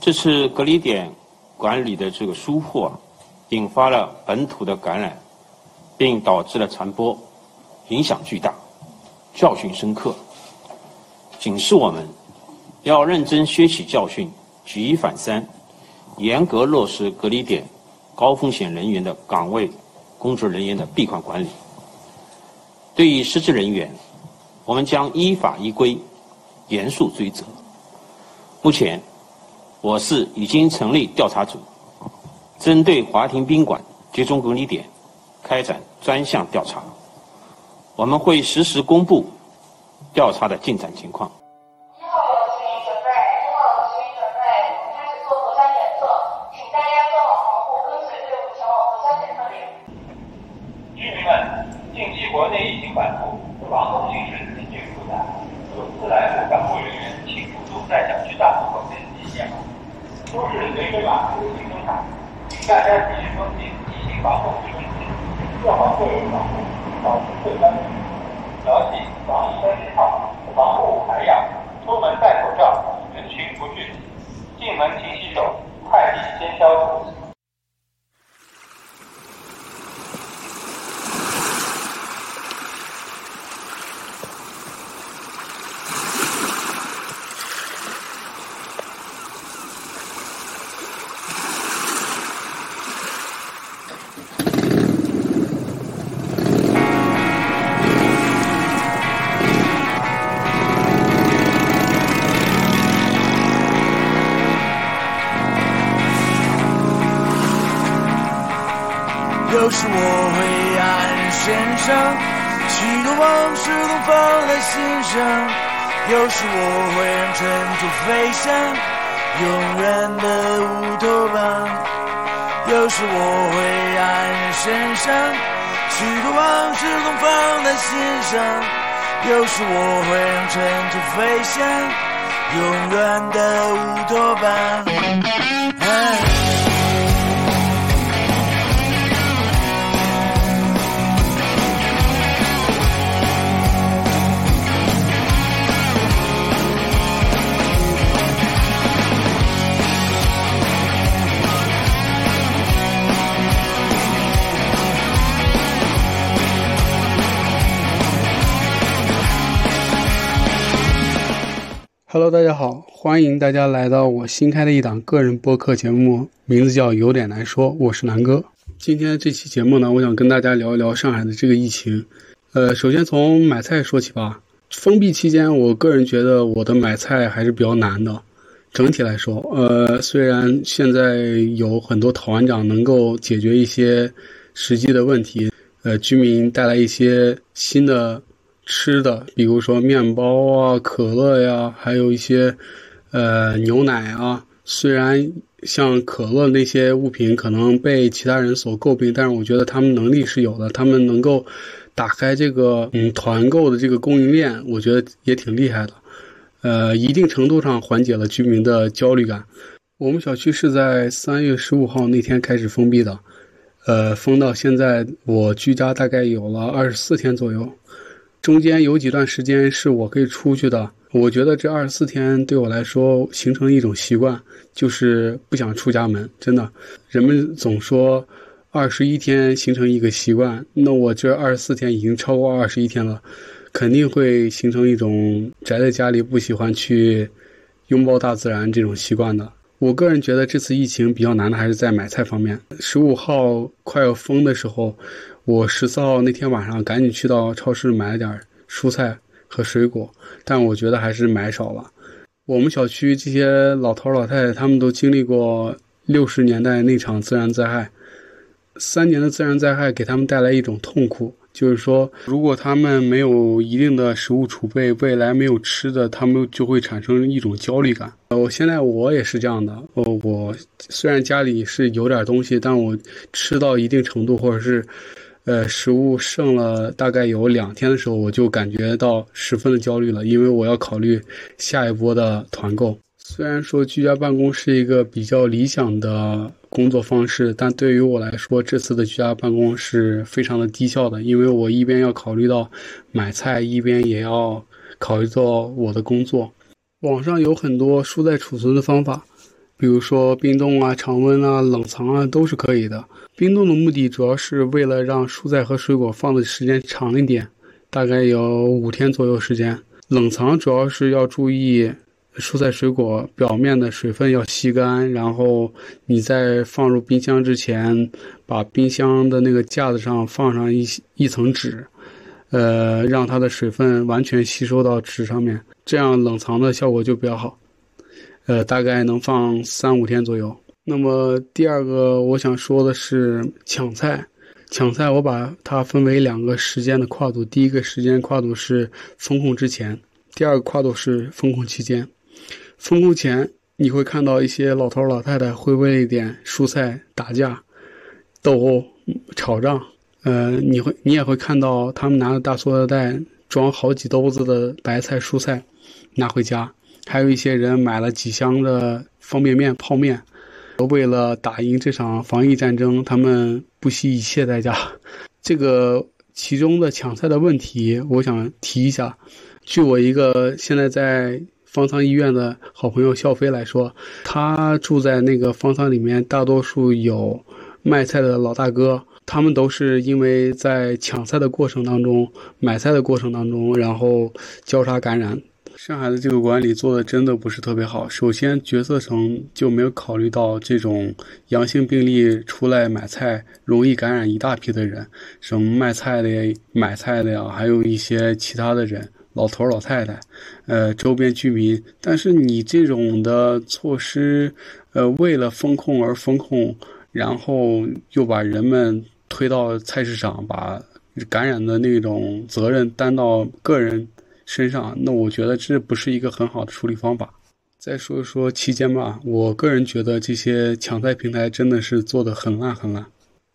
这次隔离点管理的这个疏忽啊，引发了本土的感染，并导致了传播，影响巨大，教训深刻，警示我们要认真学习教训，举一反三，严格落实隔离点高风险人员的岗位工作人员的闭环管理。对于失职人员，我们将依法依规严肃追责。目前，我市已经成立调查组，针对华庭宾馆集中隔离点开展专项调查。我们会实时公布调查的进展情况。居民们，近期国内疫情反复，防控形势日趋复杂，有自来沪港务人员庆祝中在小区大门口登记验码，出示随身码出行证卡，大家继续遵循疫情防控指引，做好个人防护，保持卫生，牢记防疫三件套，防护还要：出门戴口罩，人群不聚集，进门勤洗手，快递先消毒。上，许多往事都放在心上。有时我会让尘土飞翔，永远的乌托邦。有时我灰暗身上，许多往事都放在心上。有时我会让尘土飞翔，永远的乌托邦。Hello，大家好，欢迎大家来到我新开的一档个人播客节目，名字叫《有点难说》，我是南哥。今天这期节目呢，我想跟大家聊一聊上海的这个疫情。呃，首先从买菜说起吧。封闭期间，我个人觉得我的买菜还是比较难的。整体来说，呃，虽然现在有很多讨案长能够解决一些实际的问题，呃，居民带来一些新的。吃的，比如说面包啊、可乐呀，还有一些，呃，牛奶啊。虽然像可乐那些物品可能被其他人所诟病，但是我觉得他们能力是有的，他们能够打开这个嗯团购的这个供应链，我觉得也挺厉害的。呃，一定程度上缓解了居民的焦虑感。我们小区是在三月十五号那天开始封闭的，呃，封到现在，我居家大概有了二十四天左右。中间有几段时间是我可以出去的，我觉得这二十四天对我来说形成了一种习惯，就是不想出家门。真的，人们总说二十一天形成一个习惯，那我这二十四天已经超过二十一天了，肯定会形成一种宅在家里不喜欢去拥抱大自然这种习惯的。我个人觉得这次疫情比较难的还是在买菜方面。十五号快要封的时候。我十四号那天晚上赶紧去到超市买了点蔬菜和水果，但我觉得还是买少了。我们小区这些老头老太太他们都经历过六十年代那场自然灾害，三年的自然灾害给他们带来一种痛苦，就是说如果他们没有一定的食物储备，未来没有吃的，他们就会产生一种焦虑感。我现在我也是这样的，我我虽然家里是有点东西，但我吃到一定程度或者是。呃，食物剩了大概有两天的时候，我就感觉到十分的焦虑了，因为我要考虑下一波的团购。虽然说居家办公是一个比较理想的工作方式，但对于我来说，这次的居家办公是非常的低效的，因为我一边要考虑到买菜，一边也要考虑到我的工作。网上有很多蔬菜储存的方法。比如说冰冻啊、常温啊、冷藏啊都是可以的。冰冻的目的主要是为了让蔬菜和水果放的时间长一点，大概有五天左右时间。冷藏主要是要注意蔬菜水果表面的水分要吸干，然后你在放入冰箱之前，把冰箱的那个架子上放上一一层纸，呃，让它的水分完全吸收到纸上面，这样冷藏的效果就比较好。呃，大概能放三五天左右。那么第二个我想说的是抢菜，抢菜我把它分为两个时间的跨度，第一个时间跨度是风控之前，第二个跨度是风控期间。风控前你会看到一些老头老太太会为一点蔬菜打架、斗殴、吵仗，呃，你会你也会看到他们拿着大塑料袋装好几兜子的白菜蔬菜拿回家。还有一些人买了几箱的方便面、泡面，为了打赢这场防疫战争，他们不惜一切代价。这个其中的抢菜的问题，我想提一下。据我一个现在在方舱医院的好朋友笑飞来说，他住在那个方舱里面，大多数有卖菜的老大哥，他们都是因为在抢菜的过程当中、买菜的过程当中，然后交叉感染。上海的这个管理做的真的不是特别好。首先，决策层就没有考虑到这种阳性病例出来买菜容易感染一大批的人，什么卖菜的、买菜的呀，还有一些其他的人，老头老太太，呃，周边居民。但是你这种的措施，呃，为了风控而风控，然后又把人们推到菜市场，把感染的那种责任担到个人。身上，那我觉得这不是一个很好的处理方法。再说说期间吧，我个人觉得这些抢菜平台真的是做的很烂很烂。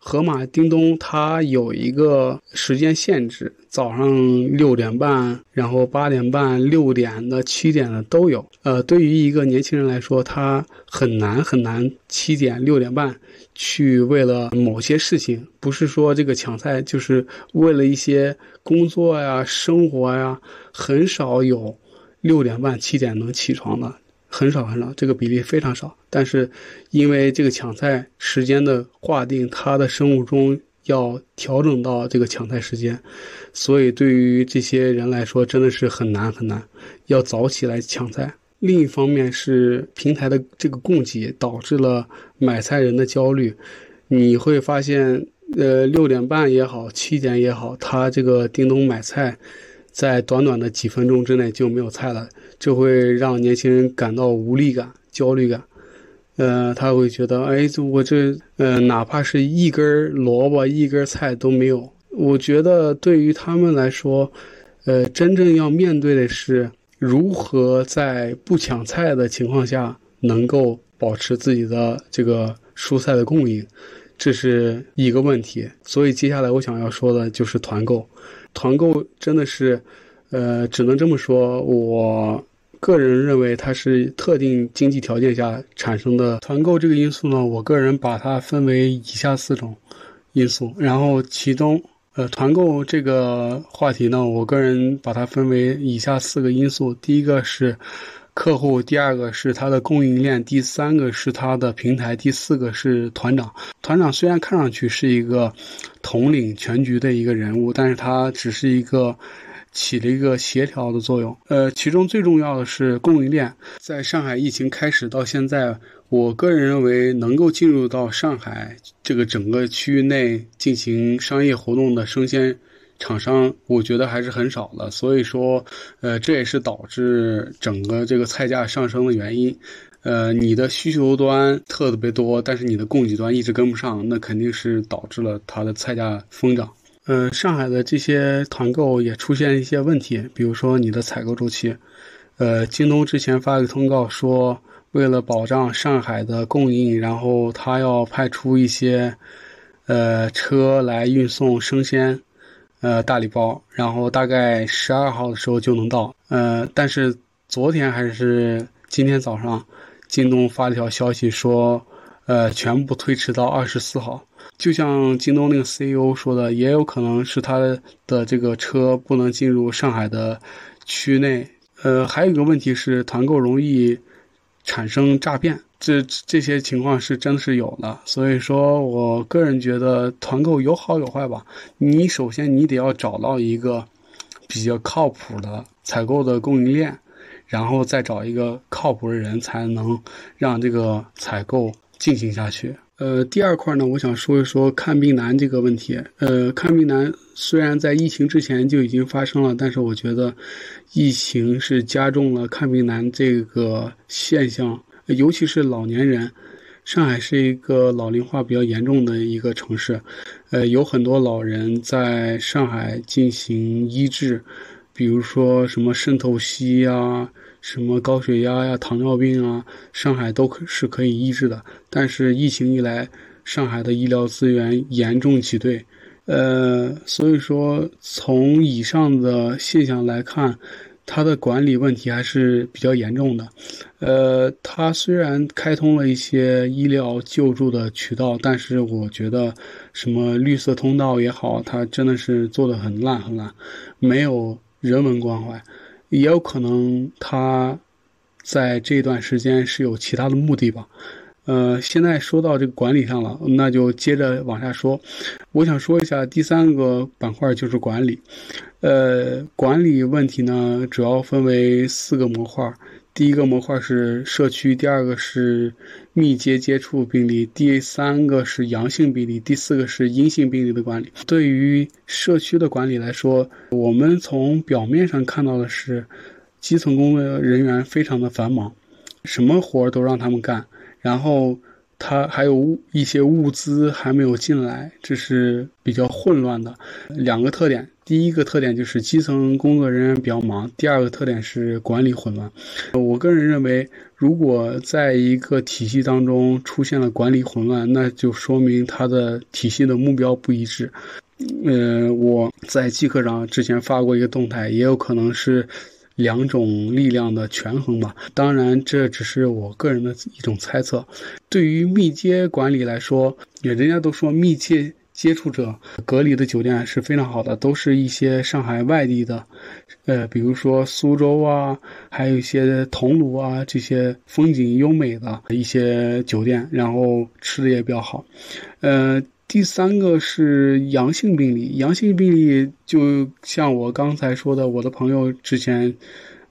盒马、叮咚，它有一个时间限制，早上六点半，然后八点半、六点的、七点的都有。呃，对于一个年轻人来说，他很难很难七点、六点半去为了某些事情，不是说这个抢菜，就是为了一些工作呀、生活呀，很少有六点半、七点能起床的。很少很少，这个比例非常少。但是，因为这个抢菜时间的划定，它的生物钟要调整到这个抢菜时间，所以对于这些人来说，真的是很难很难，要早起来抢菜。另一方面是平台的这个供给导致了买菜人的焦虑。你会发现，呃，六点半也好，七点也好，他这个叮咚买菜。在短短的几分钟之内就没有菜了，这会让年轻人感到无力感、焦虑感。呃，他会觉得，哎，我这，呃，哪怕是一根萝卜、一根菜都没有。我觉得对于他们来说，呃，真正要面对的是如何在不抢菜的情况下能够保持自己的这个蔬菜的供应，这是一个问题。所以接下来我想要说的就是团购。团购真的是，呃，只能这么说。我个人认为它是特定经济条件下产生的团购这个因素呢。我个人把它分为以下四种因素，然后其中，呃，团购这个话题呢，我个人把它分为以下四个因素。第一个是客户，第二个是它的供应链，第三个是它的平台，第四个是团长。团长虽然看上去是一个。统领全局的一个人物，但是他只是一个起了一个协调的作用。呃，其中最重要的是供应链。在上海疫情开始到现在，我个人认为能够进入到上海这个整个区域内进行商业活动的生鲜厂商，我觉得还是很少的。所以说，呃，这也是导致整个这个菜价上升的原因。呃，你的需求端特别多，但是你的供给端一直跟不上，那肯定是导致了它的菜价疯涨。呃，上海的这些团购也出现一些问题，比如说你的采购周期。呃，京东之前发个通告说，为了保障上海的供应，然后他要派出一些呃车来运送生鲜，呃大礼包，然后大概十二号的时候就能到。呃，但是昨天还是今天早上。京东发了条消息说，呃，全部推迟到二十四号。就像京东那个 CEO 说的，也有可能是他的这个车不能进入上海的区内。呃，还有一个问题是，团购容易产生诈骗，这这些情况是真的是有的。所以说我个人觉得团购有好有坏吧。你首先你得要找到一个比较靠谱的采购的供应链，然后再找一个靠谱的人，才能让这个采购进行下去。呃，第二块呢，我想说一说看病难这个问题。呃，看病难虽然在疫情之前就已经发生了，但是我觉得疫情是加重了看病难这个现象，尤其是老年人。上海是一个老龄化比较严重的一个城市，呃，有很多老人在上海进行医治，比如说什么肾透析呀。什么高血压呀、糖尿病啊，上海都是可以医治的。但是疫情一来，上海的医疗资源严重挤兑，呃，所以说从以上的现象来看，它的管理问题还是比较严重的。呃，它虽然开通了一些医疗救助的渠道，但是我觉得什么绿色通道也好，它真的是做的很烂很烂，没有人文关怀。也有可能他在这段时间是有其他的目的吧。呃，现在说到这个管理上了，那就接着往下说。我想说一下第三个板块就是管理。呃，管理问题呢，主要分为四个模块。第一个模块是社区，第二个是密接接触病例，第三个是阳性病例，第四个是阴性病例的管理。对于社区的管理来说，我们从表面上看到的是，基层工作人员非常的繁忙，什么活儿都让他们干，然后他还有一些物资还没有进来，这是比较混乱的。两个特点。第一个特点就是基层工作人员比较忙，第二个特点是管理混乱。我个人认为，如果在一个体系当中出现了管理混乱，那就说明它的体系的目标不一致。呃，我在季科长之前发过一个动态，也有可能是两种力量的权衡吧。当然，这只是我个人的一种猜测。对于密接管理来说，人家都说密切。接触者隔离的酒店是非常好的，都是一些上海外地的，呃，比如说苏州啊，还有一些桐庐啊这些风景优美的一些酒店，然后吃的也比较好。呃，第三个是阳性病例，阳性病例就像我刚才说的，我的朋友之前。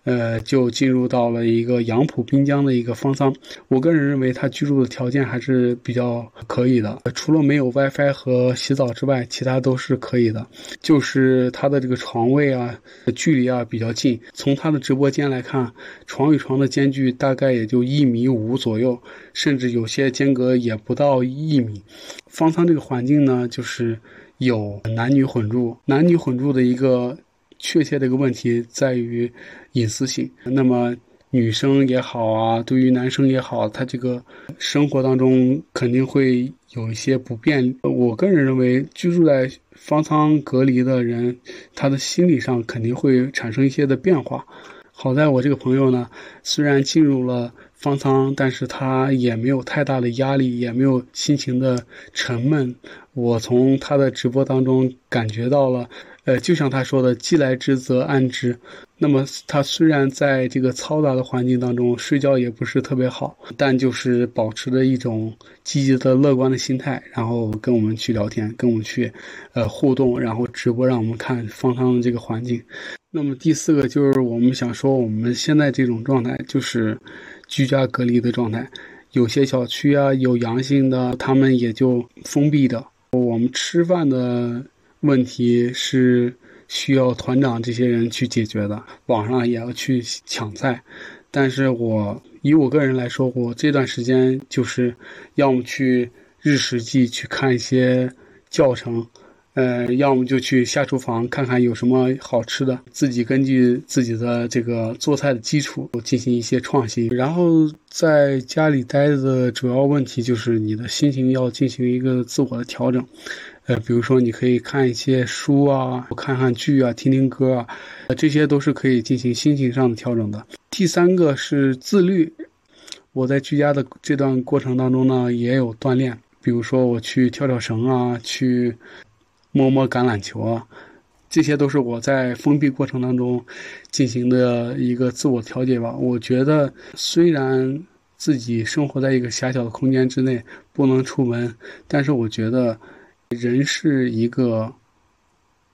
呃，就进入到了一个杨浦滨江的一个方舱。我个人认为，他居住的条件还是比较可以的，除了没有 WiFi 和洗澡之外，其他都是可以的。就是他的这个床位啊，距离啊比较近。从他的直播间来看，床与床的间距大概也就一米五左右，甚至有些间隔也不到一米。方舱这个环境呢，就是有男女混住，男女混住的一个。确切的一个问题在于隐私性。那么女生也好啊，对于男生也好，他这个生活当中肯定会有一些不便。我个人认为，居住在方舱隔离的人，他的心理上肯定会产生一些的变化。好在我这个朋友呢，虽然进入了方舱，但是他也没有太大的压力，也没有心情的沉闷。我从他的直播当中感觉到了。呃，就像他说的，“既来之则安之”。那么他虽然在这个嘈杂的环境当中睡觉也不是特别好，但就是保持着一种积极的、乐观的心态，然后跟我们去聊天，跟我们去，呃，互动，然后直播让我们看方舱的这个环境。那么第四个就是我们想说，我们现在这种状态就是居家隔离的状态，有些小区啊有阳性的，他们也就封闭的。我们吃饭的。问题是需要团长这些人去解决的，网上也要去抢菜，但是我以我个人来说，我这段时间就是要么去日食记去看一些教程，呃，要么就去下厨房看看有什么好吃的，自己根据自己的这个做菜的基础进行一些创新。然后在家里待着的主要问题就是你的心情要进行一个自我的调整。呃，比如说，你可以看一些书啊，看看剧啊，听听歌啊，这些都是可以进行心情上的调整的。第三个是自律，我在居家的这段过程当中呢，也有锻炼，比如说我去跳跳绳啊，去摸摸橄榄球啊，这些都是我在封闭过程当中进行的一个自我调节吧。我觉得虽然自己生活在一个狭小的空间之内，不能出门。但是我觉得，人是一个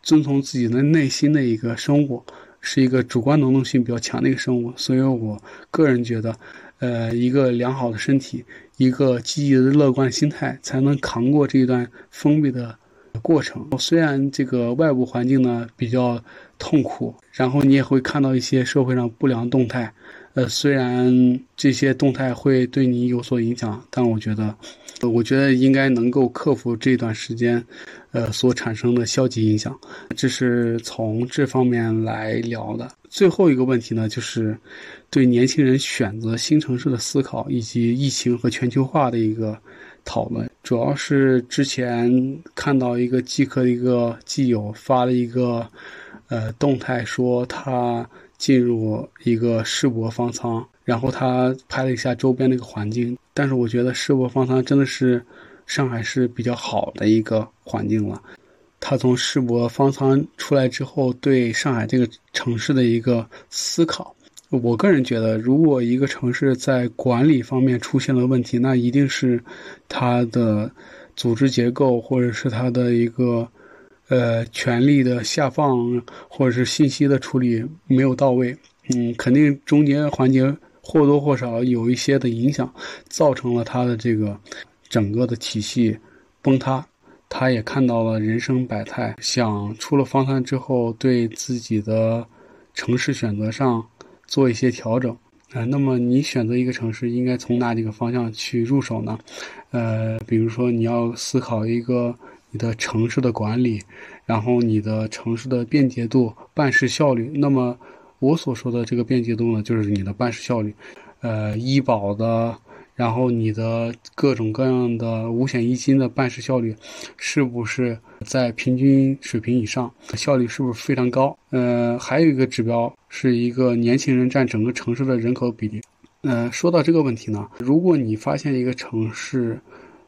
遵从自己的内心的一个生物，是一个主观能动性比较强的一个生物。所以我个人觉得，呃，一个良好的身体，一个积极的乐观心态，才能扛过这一段封闭的。过程虽然这个外部环境呢比较痛苦，然后你也会看到一些社会上不良动态，呃，虽然这些动态会对你有所影响，但我觉得，我觉得应该能够克服这段时间，呃，所产生的消极影响。这是从这方面来聊的。最后一个问题呢，就是对年轻人选择新城市的思考，以及疫情和全球化的一个。讨论主要是之前看到一个即刻的一个基友发了一个呃动态，说他进入一个世博方舱，然后他拍了一下周边的一个环境。但是我觉得世博方舱真的是上海市比较好的一个环境了。他从世博方舱出来之后，对上海这个城市的一个思考。我个人觉得，如果一个城市在管理方面出现了问题，那一定是它的组织结构，或者是它的一个呃权力的下放，或者是信息的处理没有到位。嗯，肯定中间环节或多或少有一些的影响，造成了他的这个整个的体系崩塌。他也看到了人生百态，想出了方舱之后，对自己的城市选择上。做一些调整，啊，那么你选择一个城市，应该从哪几个方向去入手呢？呃，比如说你要思考一个你的城市的管理，然后你的城市的便捷度、办事效率。那么我所说的这个便捷度呢，就是你的办事效率，呃，医保的。然后你的各种各样的五险一金的办事效率，是不是在平均水平以上？效率是不是非常高？呃，还有一个指标是一个年轻人占整个城市的人口比例。呃，说到这个问题呢，如果你发现一个城市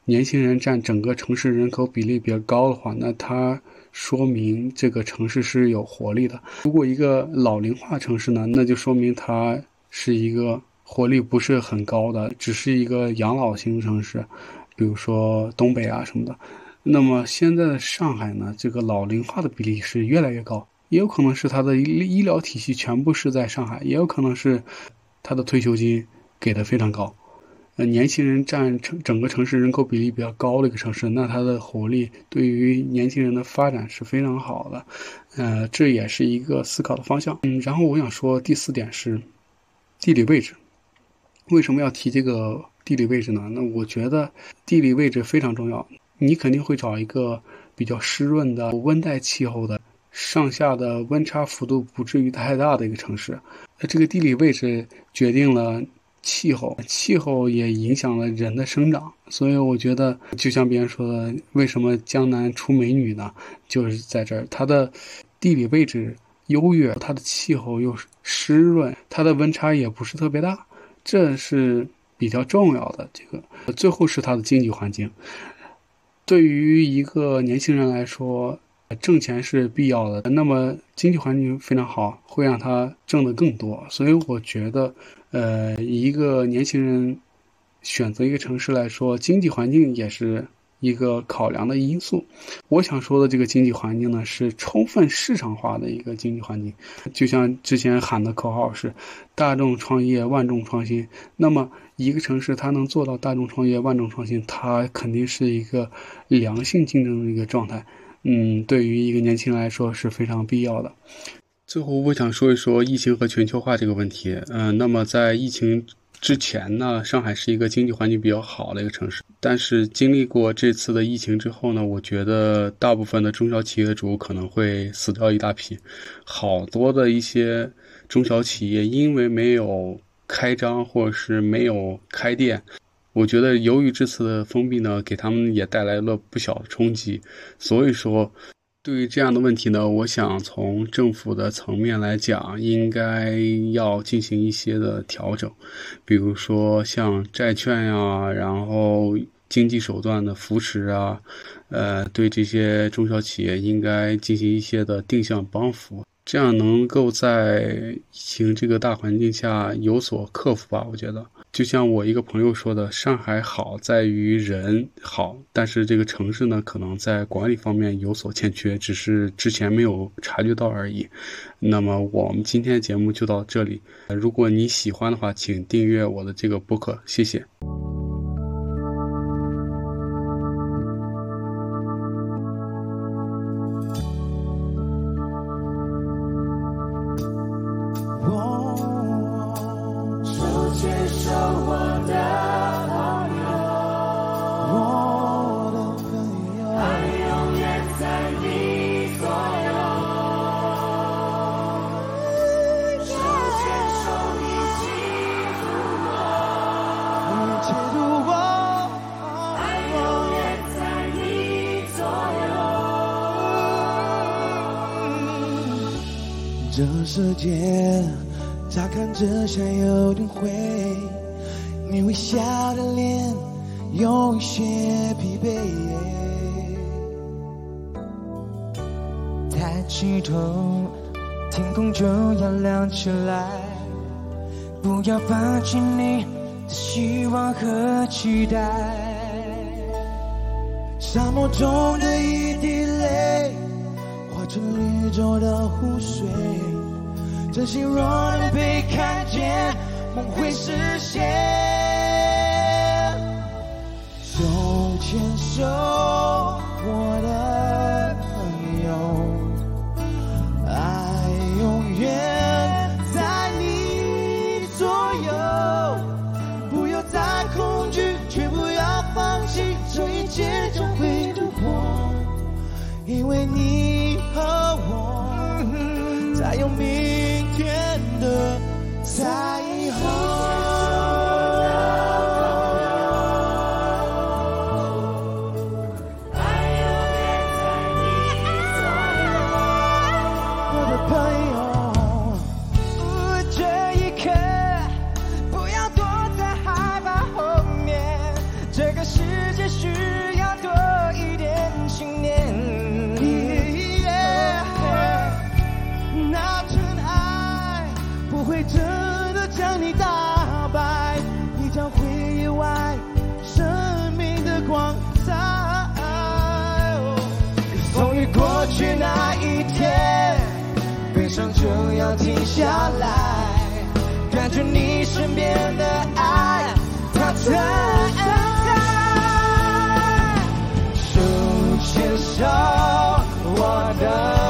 年轻人占整个城市人口比例比较高的话，那它说明这个城市是有活力的。如果一个老龄化城市呢，那就说明它是一个。活力不是很高的，只是一个养老型城市，比如说东北啊什么的。那么现在的上海呢，这个老龄化的比例是越来越高，也有可能是它的医医疗体系全部是在上海，也有可能是它的退休金给的非常高。呃，年轻人占城整个城市人口比例比较高的一个城市，那它的活力对于年轻人的发展是非常好的。呃，这也是一个思考的方向。嗯，然后我想说第四点是地理位置。为什么要提这个地理位置呢？那我觉得地理位置非常重要。你肯定会找一个比较湿润的温带气候的，上下的温差幅度不至于太大的一个城市。那这个地理位置决定了气候，气候也影响了人的生长。所以我觉得，就像别人说的，为什么江南出美女呢？就是在这儿，它的地理位置优越，它的气候又湿润，它的温差也不是特别大。这是比较重要的。这个最后是它的经济环境。对于一个年轻人来说，挣钱是必要的。那么经济环境非常好，会让他挣得更多。所以我觉得，呃，一个年轻人选择一个城市来说，经济环境也是。一个考量的因素，我想说的这个经济环境呢，是充分市场化的一个经济环境。就像之前喊的口号是“大众创业，万众创新”。那么，一个城市它能做到大众创业、万众创新，它肯定是一个良性竞争的一个状态。嗯，对于一个年轻人来说是非常必要的。最后，我想说一说疫情和全球化这个问题。嗯，那么在疫情。之前呢，上海是一个经济环境比较好的一个城市，但是经历过这次的疫情之后呢，我觉得大部分的中小企业主可能会死掉一大批，好多的一些中小企业因为没有开张或者是没有开店，我觉得由于这次的封闭呢，给他们也带来了不小的冲击，所以说。对于这样的问题呢，我想从政府的层面来讲，应该要进行一些的调整，比如说像债券呀，然后经济手段的扶持啊，呃，对这些中小企业应该进行一些的定向帮扶，这样能够在疫情这个大环境下有所克服吧，我觉得。就像我一个朋友说的，上海好在于人好，但是这个城市呢，可能在管理方面有所欠缺，只是之前没有察觉到而已。那么我们今天节目就到这里，如果你喜欢的话，请订阅我的这个播客，谢谢。这世界乍看之下有点灰，你微笑的脸有一些疲惫。抬起头，天空就要亮起来，不要放弃你的希望和期待。沙漠中的。是绿洲的湖水，真心若能被看见，梦会实现。世界需要多一点信念。那真爱不会真的将你打败，你将会意外生命的光彩。终于过去那一天，悲伤就要停下来，感觉你身边的爱，它在。找，我的